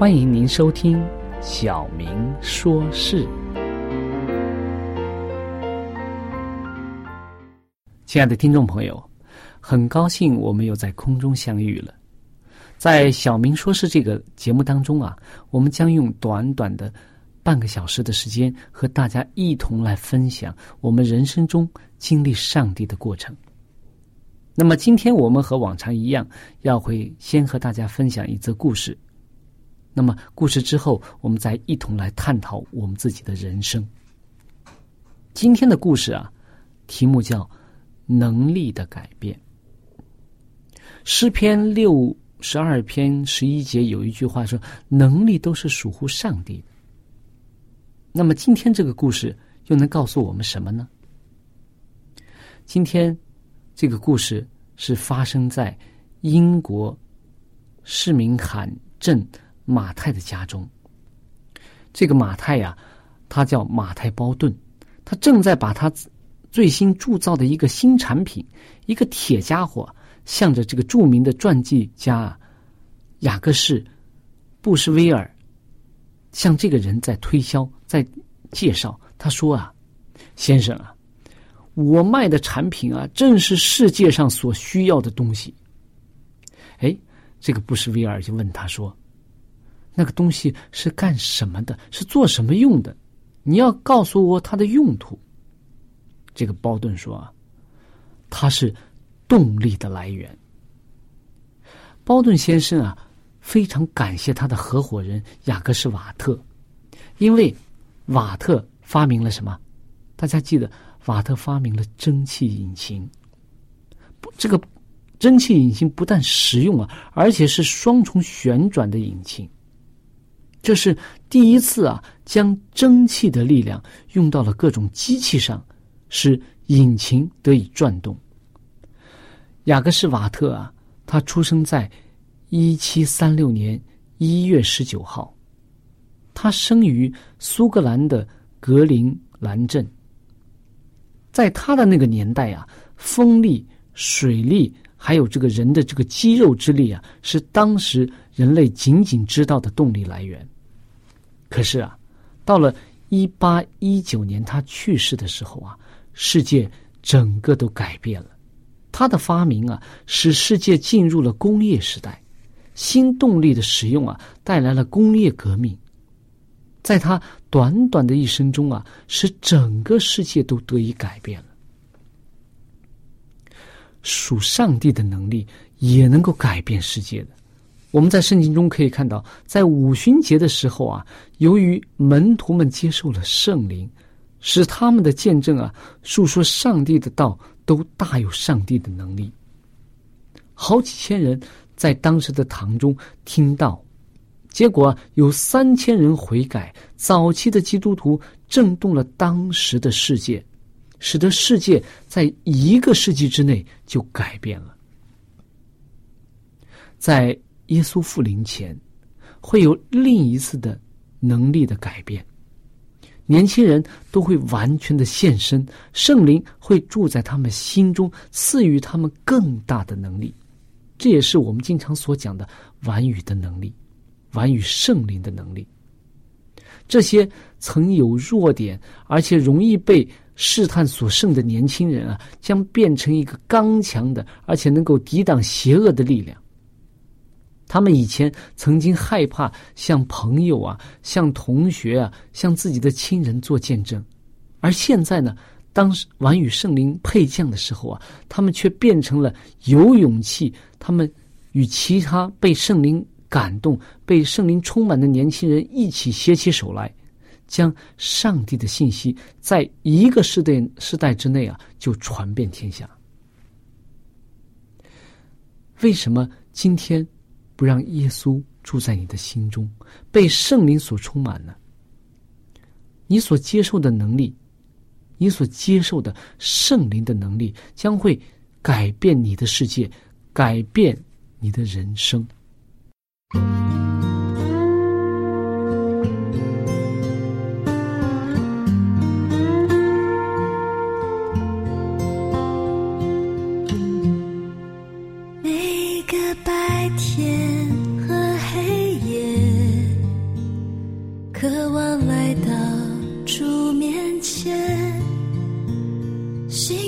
欢迎您收听《小明说事》。亲爱的听众朋友，很高兴我们又在空中相遇了。在《小明说事》这个节目当中啊，我们将用短短的半个小时的时间，和大家一同来分享我们人生中经历上帝的过程。那么，今天我们和往常一样，要会先和大家分享一则故事。那么，故事之后，我们再一同来探讨我们自己的人生。今天的故事啊，题目叫“能力的改变”。诗篇六十二篇十一节有一句话说：“能力都是属乎上帝的。”那么，今天这个故事又能告诉我们什么呢？今天这个故事是发生在英国市民罕镇。马太的家中，这个马太呀，他叫马太包顿，他正在把他最新铸造的一个新产品，一个铁家伙，向着这个著名的传记家雅各士布什威尔，向这个人在推销，在介绍。他说啊，先生啊，我卖的产品啊，正是世界上所需要的东西。哎，这个布什威尔就问他说。那个东西是干什么的？是做什么用的？你要告诉我它的用途。这个包顿说啊，它是动力的来源。包顿先生啊，非常感谢他的合伙人雅各士瓦特，因为瓦特发明了什么？大家记得，瓦特发明了蒸汽引擎。不，这个蒸汽引擎不但实用啊，而且是双重旋转的引擎。这是第一次啊，将蒸汽的力量用到了各种机器上，使引擎得以转动。雅各士瓦特啊，他出生在一七三六年一月十九号，他生于苏格兰的格陵兰镇。在他的那个年代啊，风力、水力还有这个人的这个肌肉之力啊，是当时人类仅仅知道的动力来源。可是啊，到了一八一九年他去世的时候啊，世界整个都改变了。他的发明啊，使世界进入了工业时代，新动力的使用啊，带来了工业革命。在他短短的一生中啊，使整个世界都得以改变了。属上帝的能力，也能够改变世界的。我们在圣经中可以看到，在五旬节的时候啊，由于门徒们接受了圣灵，使他们的见证啊，述说上帝的道，都大有上帝的能力。好几千人在当时的堂中听到，结果有三千人悔改。早期的基督徒震动了当时的世界，使得世界在一个世纪之内就改变了。在耶稣复临前，会有另一次的能力的改变。年轻人都会完全的献身，圣灵会住在他们心中，赐予他们更大的能力。这也是我们经常所讲的完语的能力，完语圣灵的能力。这些曾有弱点而且容易被试探所胜的年轻人啊，将变成一个刚强的而且能够抵挡邪恶的力量。他们以前曾经害怕向朋友啊、向同学啊、向自己的亲人做见证，而现在呢，当晚与圣灵配降的时候啊，他们却变成了有勇气。他们与其他被圣灵感动、被圣灵充满的年轻人一起携起手来，将上帝的信息在一个世代世代之内啊，就传遍天下。为什么今天？不让耶稣住在你的心中，被圣灵所充满呢？你所接受的能力，你所接受的圣灵的能力，将会改变你的世界，改变你的人生。世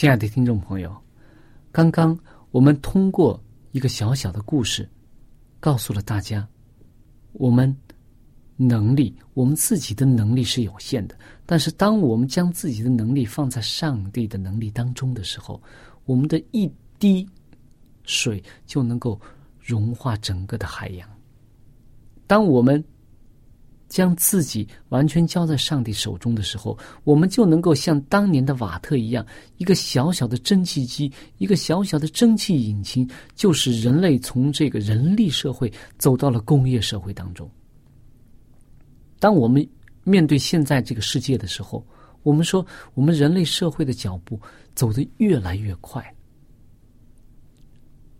亲爱的听众朋友，刚刚我们通过一个小小的故事，告诉了大家，我们能力，我们自己的能力是有限的。但是，当我们将自己的能力放在上帝的能力当中的时候，我们的一滴水就能够融化整个的海洋。当我们将自己完全交在上帝手中的时候，我们就能够像当年的瓦特一样，一个小小的蒸汽机，一个小小的蒸汽引擎，就使人类从这个人力社会走到了工业社会当中。当我们面对现在这个世界的时候，我们说我们人类社会的脚步走得越来越快，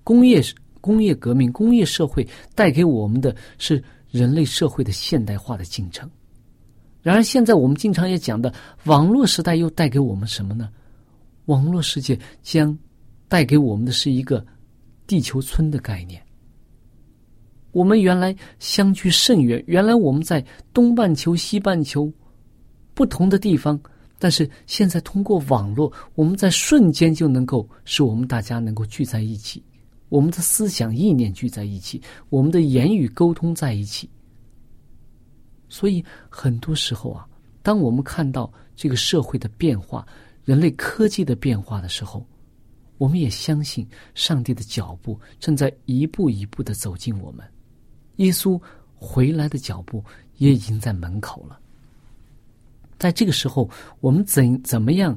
工业工业革命、工业社会带给我们的是。人类社会的现代化的进程，然而现在我们经常也讲的网络时代又带给我们什么呢？网络世界将带给我们的是一个地球村的概念。我们原来相距甚远，原来我们在东半球、西半球不同的地方，但是现在通过网络，我们在瞬间就能够使我们大家能够聚在一起。我们的思想意念聚在一起，我们的言语沟通在一起。所以很多时候啊，当我们看到这个社会的变化、人类科技的变化的时候，我们也相信上帝的脚步正在一步一步的走进我们。耶稣回来的脚步也已经在门口了。在这个时候，我们怎怎么样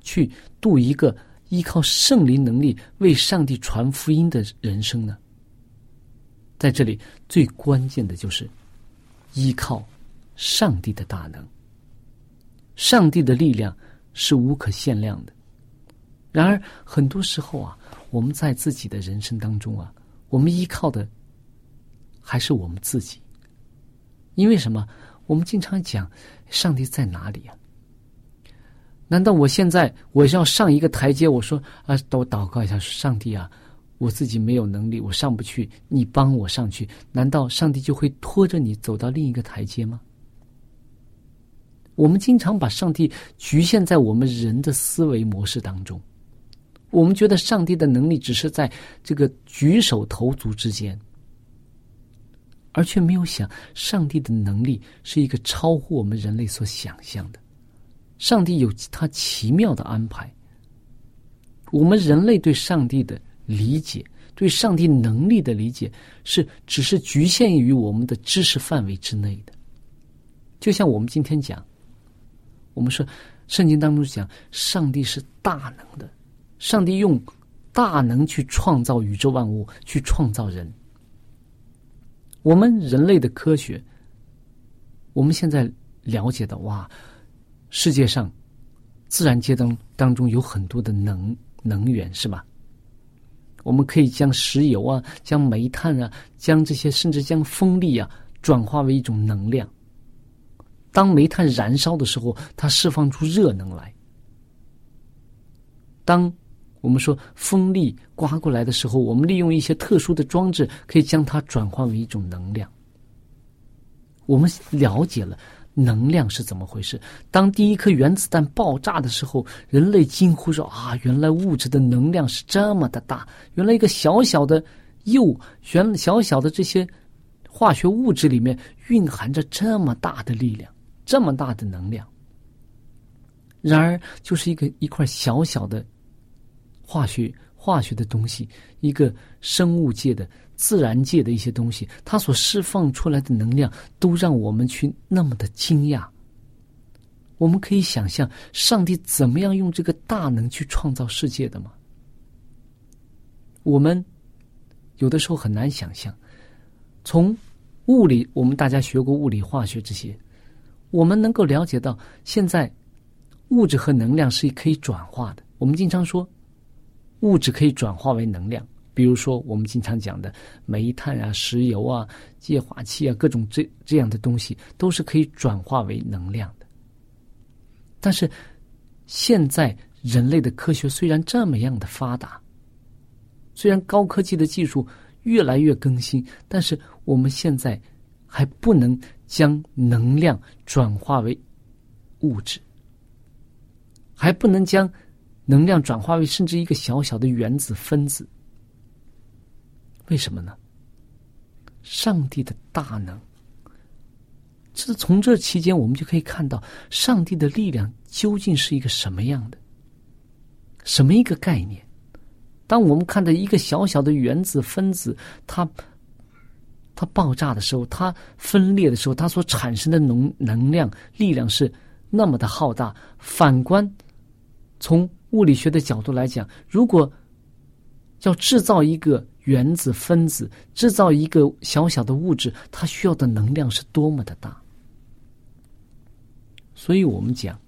去度一个？依靠圣灵能力为上帝传福音的人生呢？在这里最关键的就是依靠上帝的大能。上帝的力量是无可限量的。然而，很多时候啊，我们在自己的人生当中啊，我们依靠的还是我们自己。因为什么？我们经常讲上帝在哪里啊？难道我现在我要上一个台阶？我说啊，我祷告一下，上帝啊，我自己没有能力，我上不去，你帮我上去。难道上帝就会拖着你走到另一个台阶吗？我们经常把上帝局限在我们人的思维模式当中，我们觉得上帝的能力只是在这个举手投足之间，而却没有想上帝的能力是一个超乎我们人类所想象的。上帝有他奇妙的安排。我们人类对上帝的理解，对上帝能力的理解，是只是局限于我们的知识范围之内的。就像我们今天讲，我们说圣经当中讲，上帝是大能的，上帝用大能去创造宇宙万物，去创造人。我们人类的科学，我们现在了解的哇。世界上，自然界当当中有很多的能能源，是吧？我们可以将石油啊、将煤炭啊、将这些甚至将风力啊转化为一种能量。当煤炭燃烧的时候，它释放出热能来；当我们说风力刮过来的时候，我们利用一些特殊的装置，可以将它转化为一种能量。我们了解了。能量是怎么回事？当第一颗原子弹爆炸的时候，人类惊呼说：“啊，原来物质的能量是这么的大！原来一个小小的铀，原小小的这些化学物质里面蕴含着这么大的力量，这么大的能量。”然而，就是一个一块小小的化学化学的东西，一个生物界的。自然界的一些东西，它所释放出来的能量，都让我们去那么的惊讶。我们可以想象，上帝怎么样用这个大能去创造世界的吗？我们有的时候很难想象。从物理，我们大家学过物理、化学这些，我们能够了解到，现在物质和能量是可以转化的。我们经常说，物质可以转化为能量。比如说，我们经常讲的煤炭啊、石油啊、液化气啊，各种这这样的东西，都是可以转化为能量的。但是，现在人类的科学虽然这么样的发达，虽然高科技的技术越来越更新，但是我们现在还不能将能量转化为物质，还不能将能量转化为甚至一个小小的原子分子。为什么呢？上帝的大能，这从这期间我们就可以看到上帝的力量究竟是一个什么样的，什么一个概念？当我们看到一个小小的原子分子，它它爆炸的时候，它分裂的时候，它所产生的能能量力量是那么的浩大。反观从物理学的角度来讲，如果要制造一个原子分子，制造一个小小的物质，它需要的能量是多么的大。所以我们讲，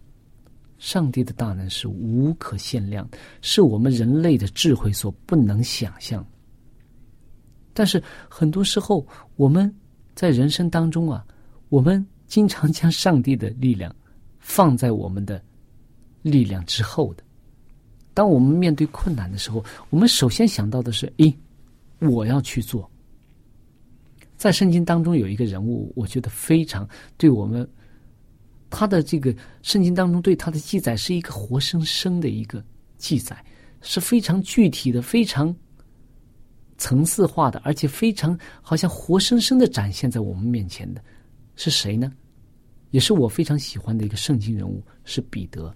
上帝的大能是无可限量，是我们人类的智慧所不能想象。但是很多时候，我们在人生当中啊，我们经常将上帝的力量放在我们的力量之后的。当我们面对困难的时候，我们首先想到的是：诶，我要去做。在圣经当中有一个人物，我觉得非常对我们，他的这个圣经当中对他的记载是一个活生生的一个记载，是非常具体的、非常层次化的，而且非常好像活生生的展现在我们面前的，是谁呢？也是我非常喜欢的一个圣经人物，是彼得。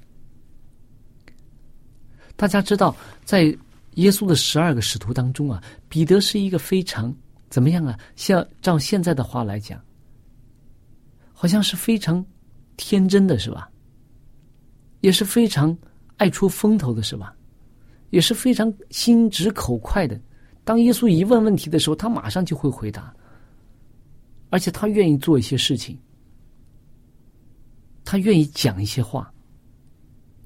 大家知道，在耶稣的十二个使徒当中啊，彼得是一个非常怎么样啊？像照现在的话来讲，好像是非常天真的，是吧？也是非常爱出风头的，是吧？也是非常心直口快的。当耶稣一问问题的时候，他马上就会回答，而且他愿意做一些事情，他愿意讲一些话，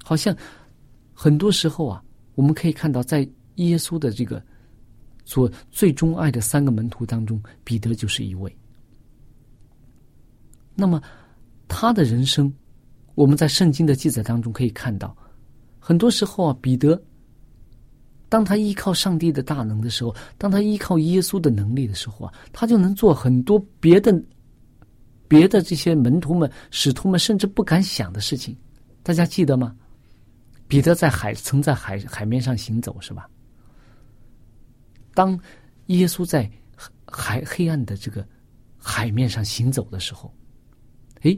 好像。很多时候啊，我们可以看到，在耶稣的这个所最钟爱的三个门徒当中，彼得就是一位。那么他的人生，我们在圣经的记载当中可以看到，很多时候啊，彼得当他依靠上帝的大能的时候，当他依靠耶稣的能力的时候啊，他就能做很多别的、别的这些门徒们、使徒们甚至不敢想的事情。大家记得吗？彼得在海曾在海海面上行走，是吧？当耶稣在海黑暗的这个海面上行走的时候，哎，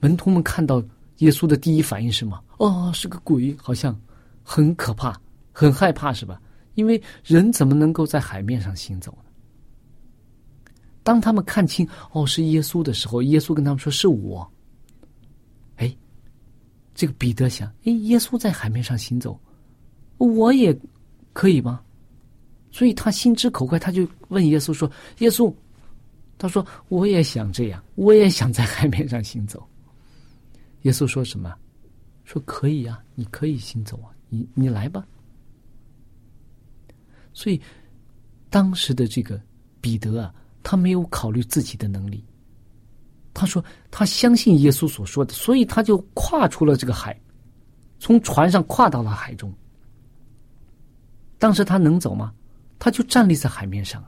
门徒们看到耶稣的第一反应是什么？哦，是个鬼，好像很可怕，很害怕，是吧？因为人怎么能够在海面上行走呢？当他们看清哦是耶稣的时候，耶稣跟他们说：“是我。”哎这个彼得想：哎，耶稣在海面上行走，我也可以吗？所以他心直口快，他就问耶稣说：“耶稣，他说我也想这样，我也想在海面上行走。”耶稣说什么？说可以呀，你可以行走啊，你你来吧。所以当时的这个彼得啊，他没有考虑自己的能力。他说：“他相信耶稣所说的，所以他就跨出了这个海，从船上跨到了海中。当时他能走吗？他就站立在海面上。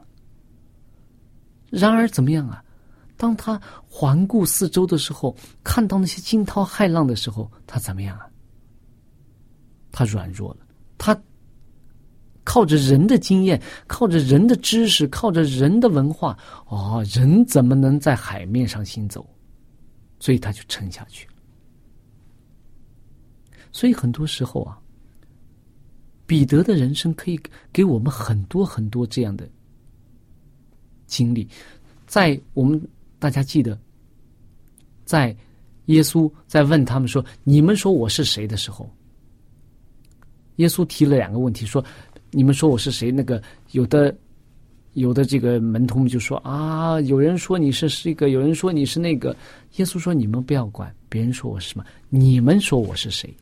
然而怎么样啊？当他环顾四周的时候，看到那些惊涛骇浪的时候，他怎么样啊？他软弱了。他靠着人的经验，靠着人的知识，靠着人的文化，哦，人怎么能在海面上行走？所以他就沉下去。所以很多时候啊，彼得的人生可以给我们很多很多这样的经历。在我们大家记得，在耶稣在问他们说：“你们说我是谁？”的时候，耶稣提了两个问题说。你们说我是谁？那个有的，有的这个门徒们就说啊，有人说你是这个，有人说你是那个。耶稣说：“你们不要管别人说我是什么，你们说我是谁？”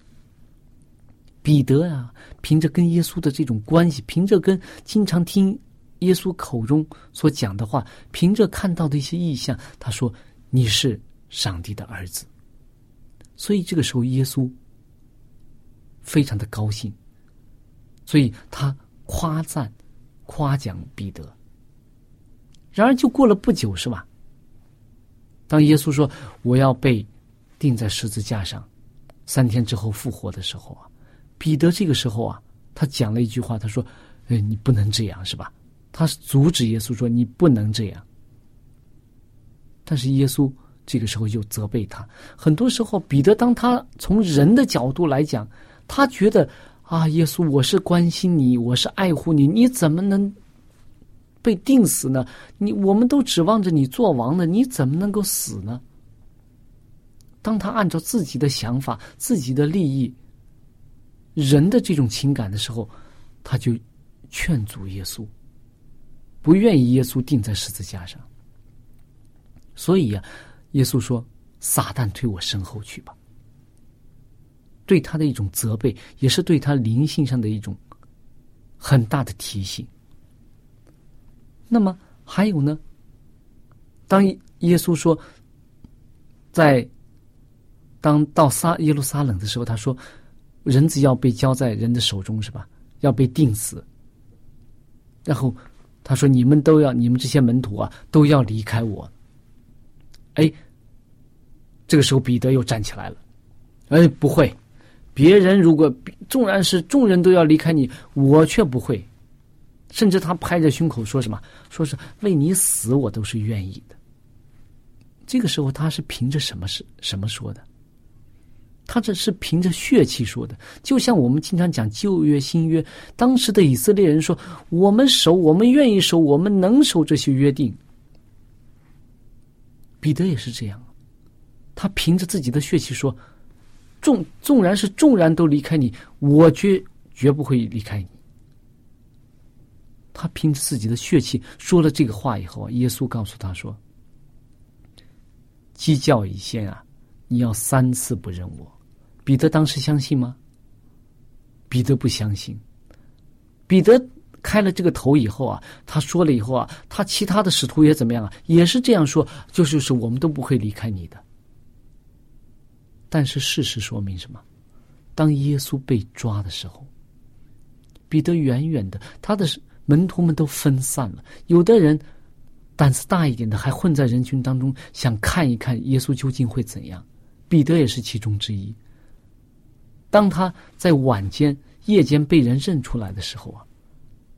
彼得啊，凭着跟耶稣的这种关系，凭着跟经常听耶稣口中所讲的话，凭着看到的一些意象，他说：“你是上帝的儿子。”所以这个时候，耶稣非常的高兴，所以他夸赞、夸奖彼得。然而，就过了不久，是吧？当耶稣说我要被钉在十字架上，三天之后复活的时候啊，彼得这个时候啊，他讲了一句话，他说：“哎，你不能这样，是吧？”他是阻止耶稣说：“你不能这样。”但是耶稣这个时候又责备他。很多时候，彼得当他从人的角度来讲，他觉得啊，耶稣，我是关心你，我是爱护你，你怎么能？被定死呢？你我们都指望着你做王呢，你怎么能够死呢？当他按照自己的想法、自己的利益、人的这种情感的时候，他就劝阻耶稣，不愿意耶稣钉在十字架上。所以呀，耶稣说：“撒旦推我身后去吧。”对他的一种责备，也是对他灵性上的一种很大的提醒。那么还有呢？当耶稣说，在当到撒耶路撒冷的时候，他说：“人子要被交在人的手中，是吧？要被定死。”然后他说：“你们都要，你们这些门徒啊，都要离开我。”哎，这个时候彼得又站起来了。哎，不会，别人如果纵然是众人都要离开你，我却不会。甚至他拍着胸口说什么：“说是为你死，我都是愿意的。”这个时候他是凭着什么是什么说的？他这是凭着血气说的。就像我们经常讲旧约、新约，当时的以色列人说：“我们守，我们愿意守，我们能守这些约定。”彼得也是这样，他凭着自己的血气说：“纵纵然是众人都离开你，我绝绝不会离开你。”他凭着自己的血气说了这个话以后啊，耶稣告诉他说：“鸡叫已先啊，你要三次不认我。”彼得当时相信吗？彼得不相信。彼得开了这个头以后啊，他说了以后啊，他其他的使徒也怎么样啊？也是这样说，就是是我们都不会离开你的。但是事实说明什么？当耶稣被抓的时候，彼得远远的，他的。门徒们都分散了，有的人胆子大一点的还混在人群当中，想看一看耶稣究竟会怎样。彼得也是其中之一。当他在晚间、夜间被人认出来的时候啊，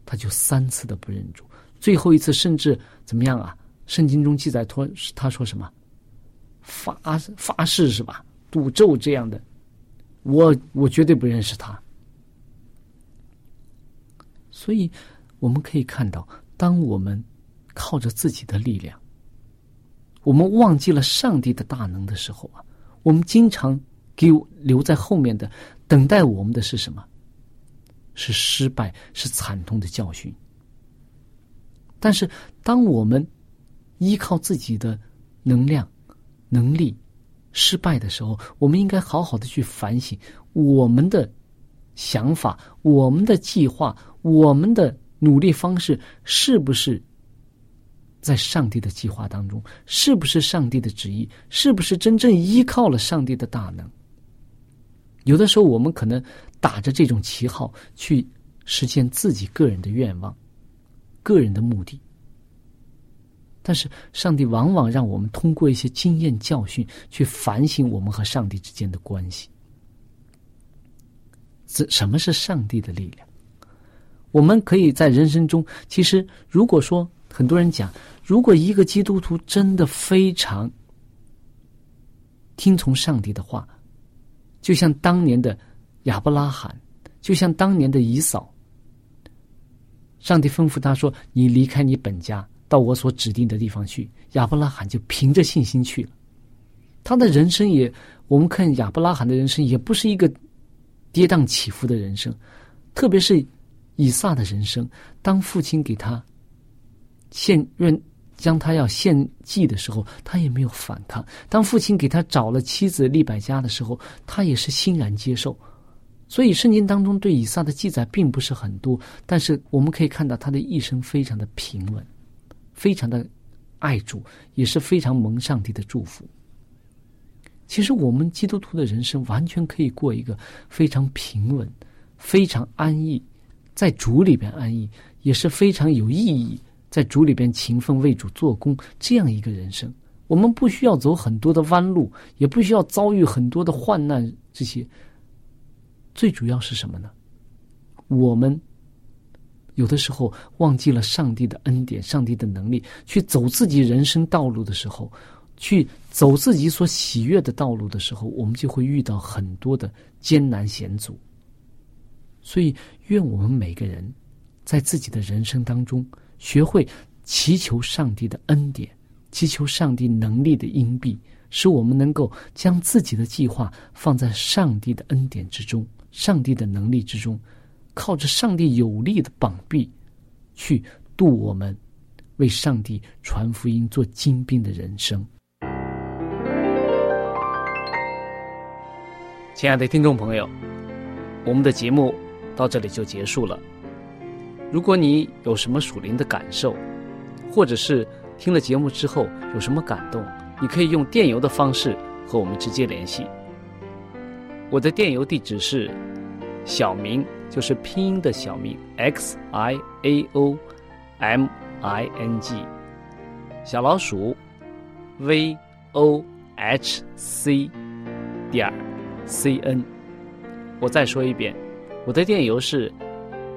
他就三次的不认主，最后一次甚至怎么样啊？圣经中记载，说他说什么？发发誓是吧？赌咒这样的，我我绝对不认识他。所以。我们可以看到，当我们靠着自己的力量，我们忘记了上帝的大能的时候啊，我们经常给留在后面的，等待我们的是什么？是失败，是惨痛的教训。但是，当我们依靠自己的能量、能力失败的时候，我们应该好好的去反省我们的想法、我们的计划、我们的。努力方式是不是在上帝的计划当中？是不是上帝的旨意？是不是真正依靠了上帝的大能？有的时候，我们可能打着这种旗号去实现自己个人的愿望、个人的目的，但是上帝往往让我们通过一些经验教训去反省我们和上帝之间的关系。这什么是上帝的力量？我们可以在人生中，其实如果说很多人讲，如果一个基督徒真的非常听从上帝的话，就像当年的亚伯拉罕，就像当年的以扫，上帝吩咐他说：“你离开你本家，到我所指定的地方去。”亚伯拉罕就凭着信心去了。他的人生也，我们看亚伯拉罕的人生也不是一个跌宕起伏的人生，特别是。以撒的人生，当父亲给他献愿，将他要献祭的时候，他也没有反抗；当父亲给他找了妻子利百加的时候，他也是欣然接受。所以，圣经当中对以撒的记载并不是很多，但是我们可以看到他的一生非常的平稳，非常的爱主，也是非常蒙上帝的祝福。其实我们基督徒的人生完全可以过一个非常平稳、非常安逸，在主里边安逸，也是非常有意义，在主里边勤奋为主做工这样一个人生。我们不需要走很多的弯路，也不需要遭遇很多的患难，这些最主要是什么呢？我们有的时候忘记了上帝的恩典、上帝的能力，去走自己人生道路的时候。去走自己所喜悦的道路的时候，我们就会遇到很多的艰难险阻。所以，愿我们每个人在自己的人生当中，学会祈求上帝的恩典，祈求上帝能力的荫庇，使我们能够将自己的计划放在上帝的恩典之中，上帝的能力之中，靠着上帝有力的膀臂，去度我们为上帝传福音、做精兵的人生。亲爱的听众朋友，我们的节目到这里就结束了。如果你有什么属灵的感受，或者是听了节目之后有什么感动，你可以用电邮的方式和我们直接联系。我的电邮地址是小明，就是拼音的小明 x i a o m i n g，小老鼠 v o h c 点 c n，我再说一遍，我的电邮是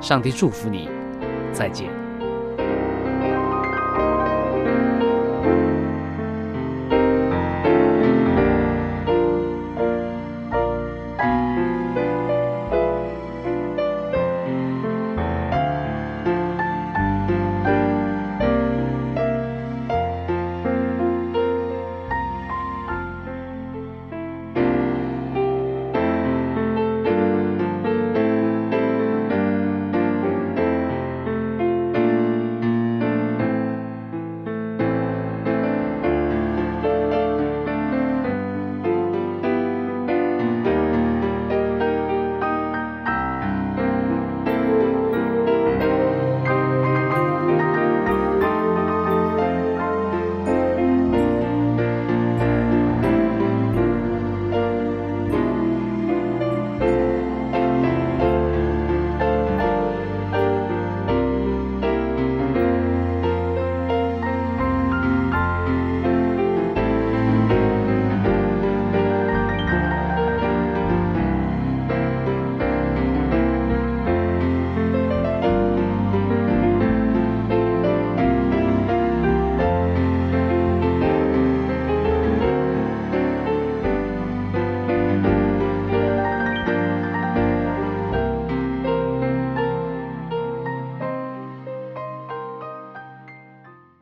上帝祝福你，再见。